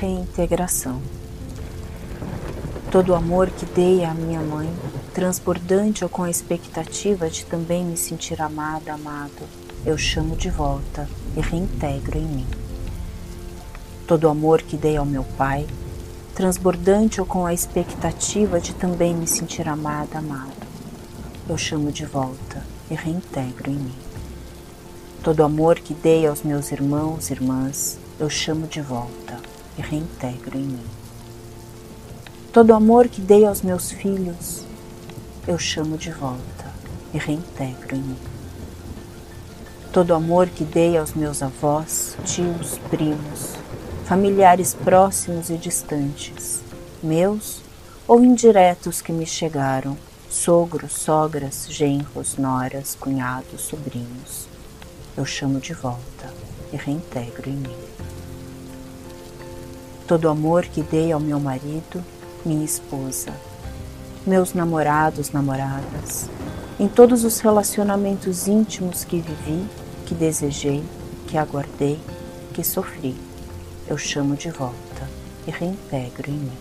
Reintegração. Todo o amor que dei à minha mãe, transbordante ou com a expectativa de também me sentir amada, amado, eu chamo de volta e reintegro em mim. Todo o amor que dei ao meu pai, transbordante ou com a expectativa de também me sentir amada, amado, eu chamo de volta e reintegro em mim. Todo o amor que dei aos meus irmãos irmãs, eu chamo de volta e reintegro em mim. Todo amor que dei aos meus filhos, eu chamo de volta e reintegro em mim. Todo amor que dei aos meus avós, tios, primos, familiares próximos e distantes, meus ou indiretos que me chegaram, sogros, sogras, genros, noras, cunhados, sobrinhos, eu chamo de volta e reintegro em mim. Todo o amor que dei ao meu marido, minha esposa, meus namorados, namoradas, em todos os relacionamentos íntimos que vivi, que desejei, que aguardei, que sofri, eu chamo de volta e reintegro em mim.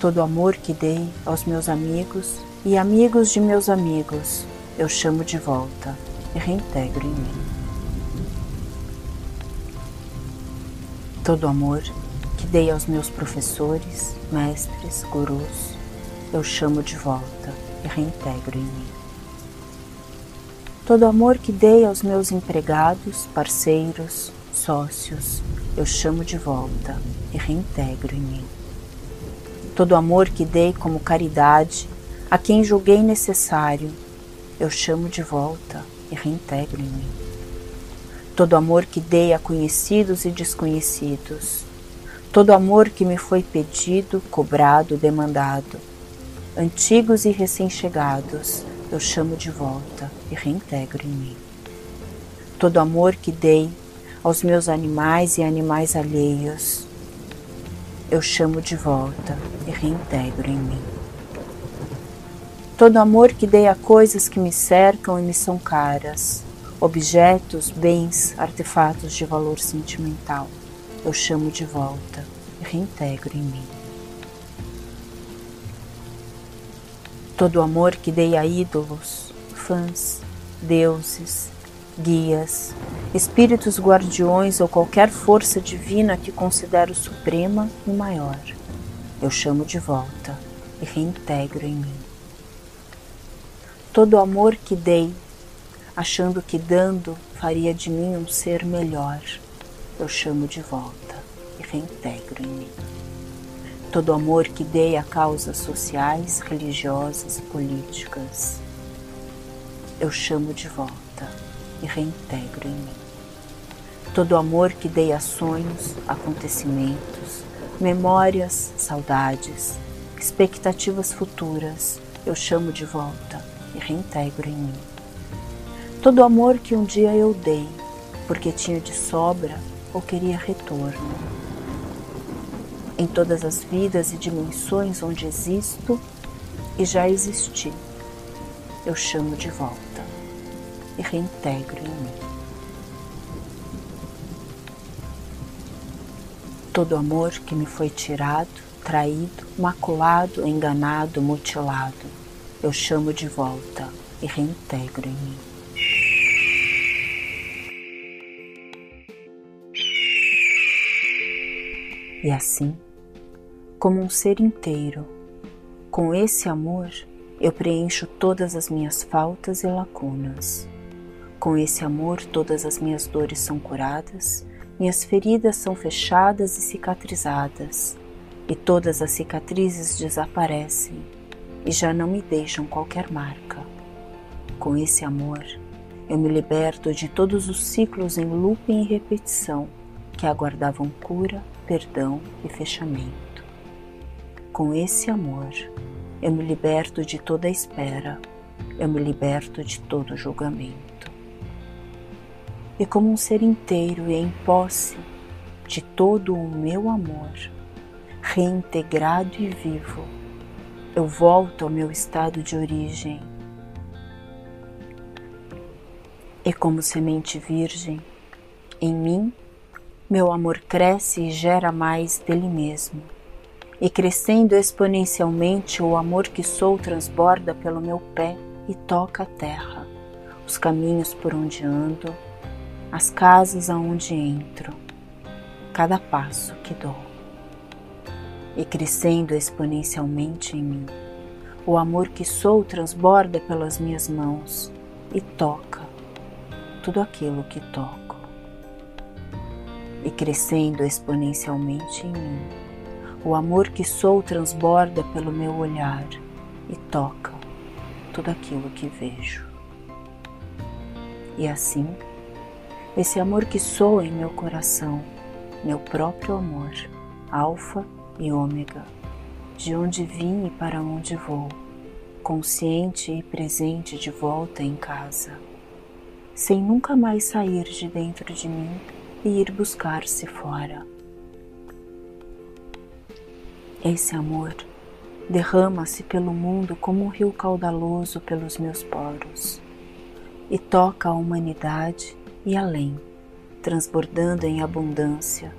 Todo o amor que dei aos meus amigos e amigos de meus amigos, eu chamo de volta e reintegro em mim. Todo o amor que dei aos meus professores, mestres, gurus, eu chamo de volta e reintegro em mim. Todo o amor que dei aos meus empregados, parceiros, sócios, eu chamo de volta e reintegro em mim. Todo o amor que dei como caridade a quem julguei necessário, eu chamo de volta e reintegro em mim. Todo amor que dei a conhecidos e desconhecidos, todo amor que me foi pedido, cobrado, demandado, antigos e recém-chegados, eu chamo de volta e reintegro em mim. Todo amor que dei aos meus animais e animais alheios, eu chamo de volta e reintegro em mim. Todo amor que dei a coisas que me cercam e me são caras, objetos, bens, artefatos de valor sentimental, eu chamo de volta e reintegro em mim. Todo amor que dei a ídolos, fãs, deuses, guias, espíritos guardiões ou qualquer força divina que considero suprema e maior, eu chamo de volta e reintegro em mim todo o amor que dei, achando que dando faria de mim um ser melhor, eu chamo de volta e reintegro em mim. Todo amor que dei a causas sociais, religiosas, políticas, eu chamo de volta e reintegro em mim. Todo amor que dei a sonhos, acontecimentos, memórias, saudades, expectativas futuras, eu chamo de volta e reintegro em mim. Todo o amor que um dia eu dei, porque tinha de sobra ou queria retorno. Em todas as vidas e dimensões onde existo e já existi, eu chamo de volta e reintegro em mim. Todo amor que me foi tirado, traído, maculado, enganado, mutilado, eu chamo de volta e reintegro em mim. E assim, como um ser inteiro, com esse amor, eu preencho todas as minhas faltas e lacunas. Com esse amor, todas as minhas dores são curadas, minhas feridas são fechadas e cicatrizadas, e todas as cicatrizes desaparecem e já não me deixam qualquer marca. Com esse amor, eu me liberto de todos os ciclos em looping e repetição que aguardavam cura, perdão e fechamento. Com esse amor, eu me liberto de toda espera, eu me liberto de todo julgamento. E como um ser inteiro e em posse de todo o meu amor, reintegrado e vivo, eu volto ao meu estado de origem. E como semente virgem, em mim Meu amor cresce e gera mais dele mesmo. E crescendo exponencialmente, o amor que sou transborda pelo meu pé e toca a terra, os caminhos por onde ando, as casas aonde entro, cada passo que dou. E crescendo exponencialmente em mim, o amor que sou transborda pelas minhas mãos e toca tudo aquilo que toco. E crescendo exponencialmente em mim, o amor que sou transborda pelo meu olhar e toca tudo aquilo que vejo. E assim, esse amor que sou em meu coração, meu próprio amor, Alfa e Ômega, de onde vim e para onde vou, consciente e presente de volta em casa, sem nunca mais sair de dentro de mim e ir buscar-se fora. Esse amor derrama-se pelo mundo como um rio caudaloso pelos meus poros e toca a humanidade e além, transbordando em abundância,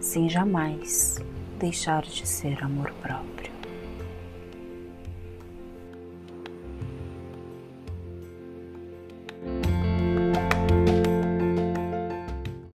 sem jamais deixar de ser amor próprio.